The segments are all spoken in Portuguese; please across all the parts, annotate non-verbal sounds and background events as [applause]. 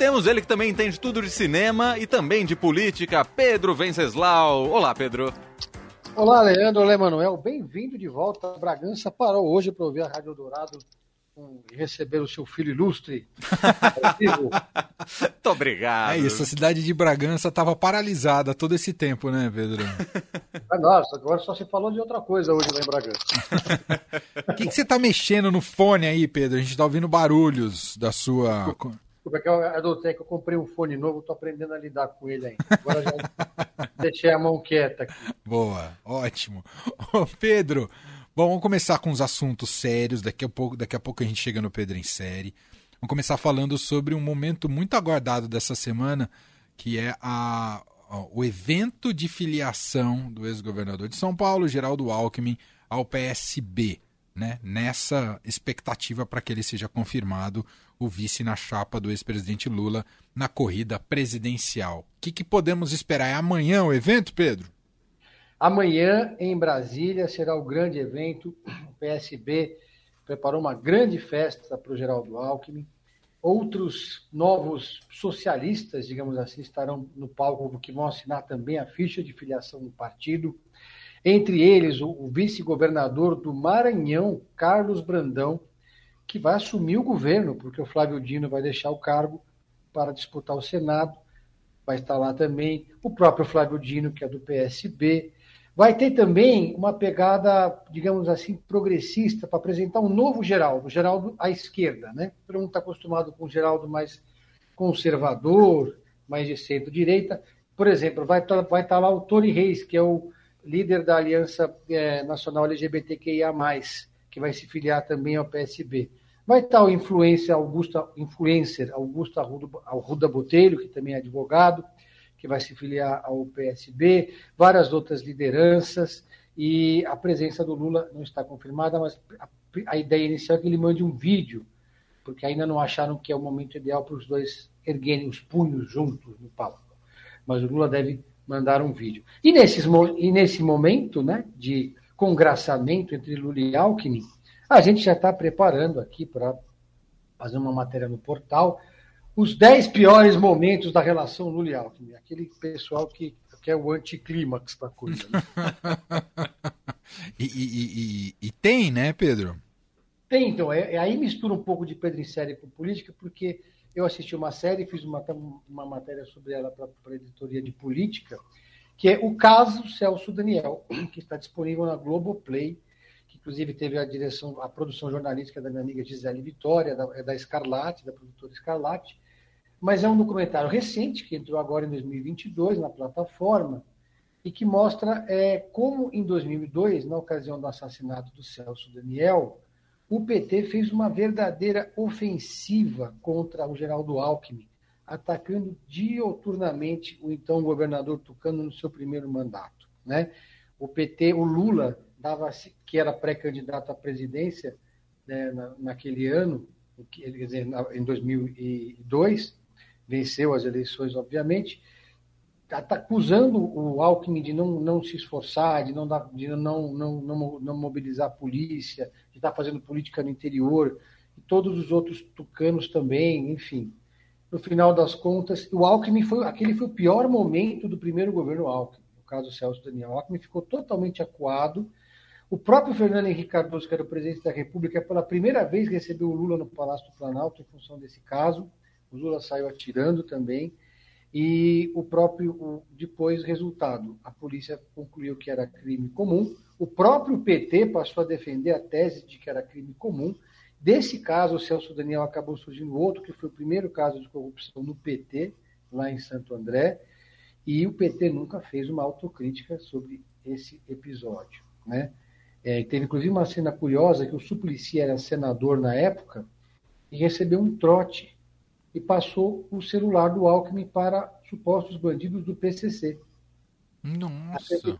temos ele que também entende tudo de cinema e também de política, Pedro Venceslau. Olá, Pedro. Olá, Leandro. Olá, Emanuel. Bem-vindo de volta. Bragança parou hoje para ouvir a Rádio Dourado e receber o seu filho ilustre. [laughs] Muito obrigado. É isso, a cidade de Bragança estava paralisada todo esse tempo, né, Pedro? Ah, [laughs] nossa, agora só se falou de outra coisa hoje lá em Bragança. [laughs] O que, que você está mexendo no fone aí, Pedro? A gente está ouvindo barulhos da sua. Desculpa, é que eu adotei que eu comprei um fone novo, estou aprendendo a lidar com ele ainda. Agora já [laughs] deixei a mão quieta aqui. Boa, ótimo. Ô, Pedro, bom, vamos começar com os assuntos sérios. Daqui a pouco, daqui a pouco a gente chega no Pedro em série. Vamos começar falando sobre um momento muito aguardado dessa semana, que é a, o evento de filiação do ex-governador de São Paulo, Geraldo Alckmin, ao PSB. Né, nessa expectativa para que ele seja confirmado o vice na chapa do ex-presidente Lula na corrida presidencial. O que, que, podemos esperar? É amanhã o evento, Pedro? Amanhã, em Brasília, será o grande evento. O PSB preparou uma grande festa para o Geraldo Alckmin. Outros novos socialistas, digamos assim, estarão no palco, que vão assinar também a ficha de filiação do partido. Entre eles, o, vice-governador do Maranhão, Carlos Brandão, que vai assumir o governo, porque o Flávio Dino vai deixar o cargo para disputar o Senado. Vai estar lá também o próprio Flávio Dino, que é do PSB. Vai ter também uma pegada, digamos assim, progressista para apresentar um novo Geraldo, Geraldo à esquerda, né? Todo mundo está acostumado com o Geraldo mais conservador, mais de centro-direita. Por exemplo, vai estar, vai estar lá o Tony Reis, que é o líder da Aliança é, Nacional LGBTQIA+, que vai se filiar também ao PSB. Vai estar o influencer Augusta, influencer Augusto Arruda Botelho, que também é advogado, que vai se filiar ao PSB, várias outras lideranças, e a presença do Lula não está confirmada, mas a, a ideia inicial é que ele mande um vídeo, porque ainda não acharam que é o momento ideal para os dois erguerem os punhos juntos no palco. Mas o Lula deve mandar um vídeo. E, nesses, e nesse momento né, de congraçamento entre Lula e Alckmin, a gente já está preparando aqui para fazer uma matéria no portal os 10 piores momentos da relação Lula e Alckmin. Aquele pessoal que, que é o anticlímax da coisa. Né? [laughs] e, e, e, e, tem, né, Pedro? Tem, então. É, é, aí mistura um pouco de Pedro em série com política, porque eu assisti uma série, fiz uma, uma matéria sobre ela para a editoria de política, que é o caso Celso Daniel, que está disponível na Globoplay, que inclusive teve a direção, a produção jornalística da minha amiga Gisele Vitória, da, é da Escarlate, da produtora Escarlate, mas é um documentário recente, que entrou agora em 2022 na plataforma, e que mostra é, como em 2002, na ocasião do assassinato do Celso Daniel, o PT fez uma verdadeira ofensiva contra o Geraldo Alckmin, atacando dioturnamente o então governador Tucano no seu primeiro mandato. Né? O PT, o Lula, dava que era pré-candidato à presidência né, na, naquele ano, em 2002, venceu as eleições, obviamente, está acusando o Alckmin de não, não se esforçar, de, não, dar, de não, não, não, não mobilizar a polícia, de estar tá fazendo política no interior, e todos os outros tucanos também, enfim. No final das contas, o Alckmin foi, aquele foi o pior momento do primeiro governo Alckmin, no caso Celso Daniel. O Alckmin ficou totalmente acuado. O próprio Fernando Henrique Cardoso, que era o presidente da República, pela primeira vez recebeu o Lula no Palácio do Planalto em função desse caso. O Lula saiu atirando também. E o próprio, o, depois, resultado, a polícia concluiu que era crime comum, o próprio PT passou a defender a tese de que era crime comum. Desse caso, o Celso Daniel acabou surgindo outro, que foi o primeiro caso de corrupção no PT, lá em Santo André, e o PT nunca fez uma autocrítica sobre esse episódio. Né? É, teve inclusive uma cena curiosa que o Suplicy era senador na época e recebeu um trote e passou o celular do Alckmin para supostos bandidos do PCC. Nossa!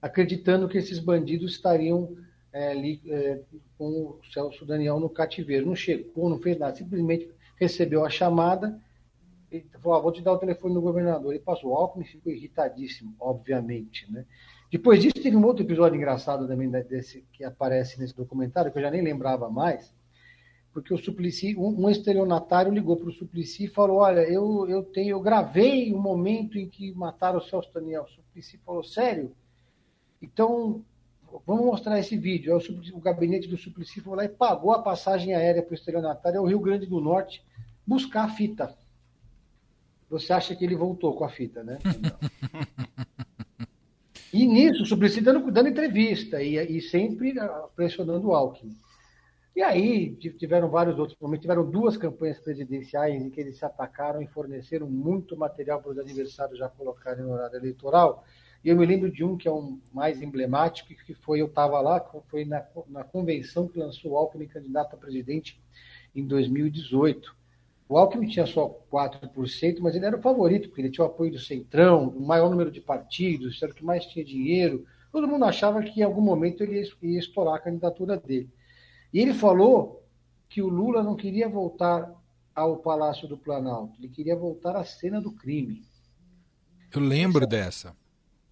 Acreditando que esses bandidos estariam é, ali é, com o Celso Daniel no cativeiro. Não chegou, não fez nada, simplesmente recebeu a chamada e falou: ah, vou te dar o telefone do governador. Ele passou. O Alckmin ficou irritadíssimo, obviamente. Né? Depois disso, teve um outro episódio engraçado também desse, que aparece nesse documentário, que eu já nem lembrava mais porque o Suplicy, um, um estelionatário ligou para o Suplicy e falou: Olha, eu, eu tenho, eu gravei o momento em que mataram o Celso Daniel. O Suplicy falou: Sério? Então, vamos mostrar esse vídeo. Aí o, o gabinete do Suplicy foi lá e pagou a passagem aérea para o estelionatário ao Rio Grande do Norte buscar a fita. Você acha que ele voltou com a fita, né? [laughs] e nisso, o Suplicy dando, dando entrevista e, e sempre pressionando o Alckmin. E aí tiveram vários outros momentos, tiveram duas campanhas presidenciais em que eles se atacaram e forneceram muito material para os adversários já colocarem no horário eleitoral. E eu me lembro de um que é um mais emblemático, que foi eu estava lá, foi na, na convenção que lançou o Alckmin candidato a presidente em 2018. O Alckmin tinha só 4%, mas ele era o favorito, porque ele tinha o apoio do Centrão, o maior número de partidos, era o que mais tinha dinheiro. Todo mundo achava que em algum momento ele ia estourar a candidatura dele. E ele falou que o Lula não queria voltar ao Palácio do Planalto, ele queria voltar à cena do crime. Eu lembro essa, dessa.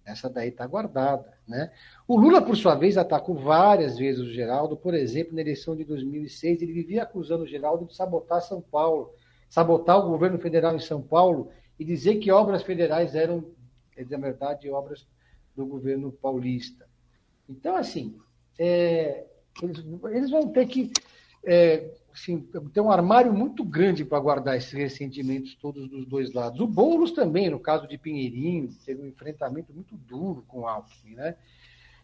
Essa daí está guardada. Né? O Lula, por sua vez, atacou várias vezes o Geraldo. Por exemplo, na eleição de 2006, ele vivia acusando o Geraldo de sabotar São Paulo, sabotar o governo federal em São Paulo e dizer que obras federais eram, na verdade, obras do governo paulista. Então, assim, é, eles, eles vão ter que é, assim, ter um armário muito grande para guardar esses ressentimentos todos dos dois lados. O Boulos também, no caso de Pinheirinho, teve um enfrentamento muito duro com o Alckmin. Né?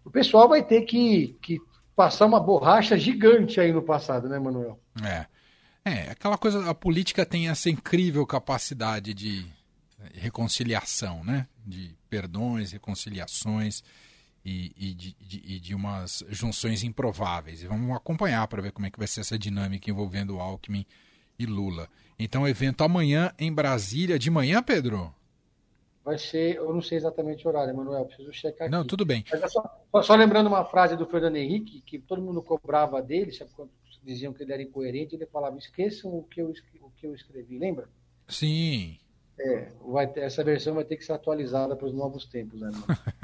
O pessoal vai ter que, que passar uma borracha gigante aí no passado, né, Manuel? É. É, aquela coisa, a política tem essa incrível capacidade de reconciliação, né? De perdões, reconciliações e, e, de, de, e, de, umas junções improváveis. E vamos acompanhar para ver como é que vai ser essa dinâmica envolvendo Alckmin e Lula. Então, evento amanhã em Brasília. De manhã, Pedro? Vai ser, eu não sei exatamente o horário, Manuel, preciso checar aqui. Não, tudo bem. É só, só, lembrando uma frase do Fernando Henrique, que todo mundo cobrava dele, sabe quando diziam que ele era incoerente, ele falava, esqueçam o que eu, o que eu escrevi, lembra? Sim. É, vai ter, essa versão vai ter que ser atualizada para os novos tempos, né? [laughs]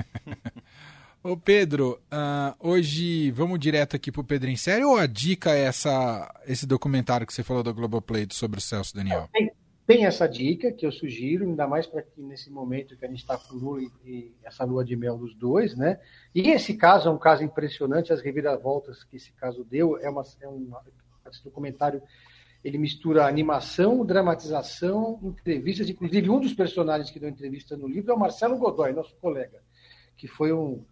Ô Pedro, uh, hoje vamos direto aqui pro Pedro em série ou a dica é essa, esse documentário que você falou da Globoplay sobre o Celso Daniel? Tem, tem essa dica que eu sugiro, ainda mais para que nesse momento que a gente está com Lula e, e, essa lua de mel dos dois, né? E esse caso é um caso impressionante, as reviravoltas que esse caso deu, é, uma, é um esse documentário ele mistura animação, dramatização, entrevistas, inclusive um dos personagens que deu entrevista no livro é o Marcelo Godoy, nosso colega, que foi um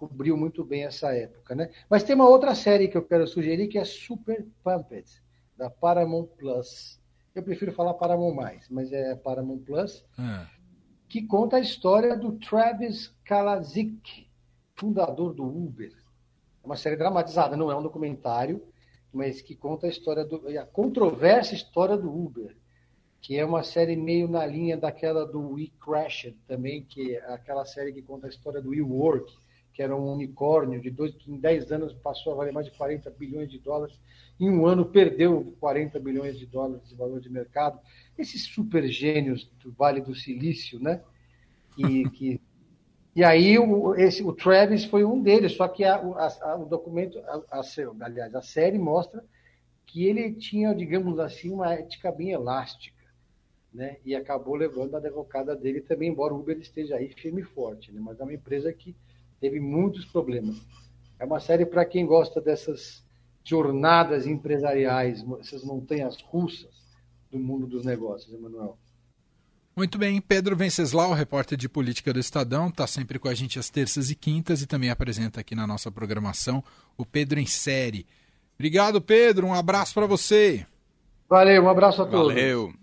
cobriu muito bem essa época, né? Mas tem uma outra série que eu quero sugerir que é Super Pumped, da Paramount Plus. Eu prefiro falar Paramount mais, mas é Paramount Plus, é. que conta a história do Travis Kalazik, fundador do Uber. É uma série dramatizada, não é um documentário, mas que conta a história do a controversa história do Uber, que é uma série meio na linha daquela do We Crashed também, que é aquela série que conta a história do WeWork, que era um unicórnio de dois, em 10 anos passou a valer mais de 40 bilhões de dólares, em um ano perdeu 40 bilhões de dólares de valor de mercado. Esses super gênios do Vale do Silício, né? E, [laughs] que, e aí o, esse, o Travis foi um deles, só que a, a, o documento, a, aliás, a série mostra que ele tinha, digamos assim, uma ética bem elástica. Né? E acabou levando a derrocada dele também, embora o Uber esteja aí firme e forte, né? mas é uma empresa que teve muitos problemas. É uma série para quem gosta dessas jornadas empresariais, essas montanhas russas do mundo dos negócios, Emanuel. Muito bem, Pedro Venceslau, repórter de política do Estadão, está sempre com a gente às terças e quintas e também apresenta aqui na nossa programação o Pedro em Série. Obrigado, Pedro, um abraço para você. Valeu, um abraço a todos. Valeu.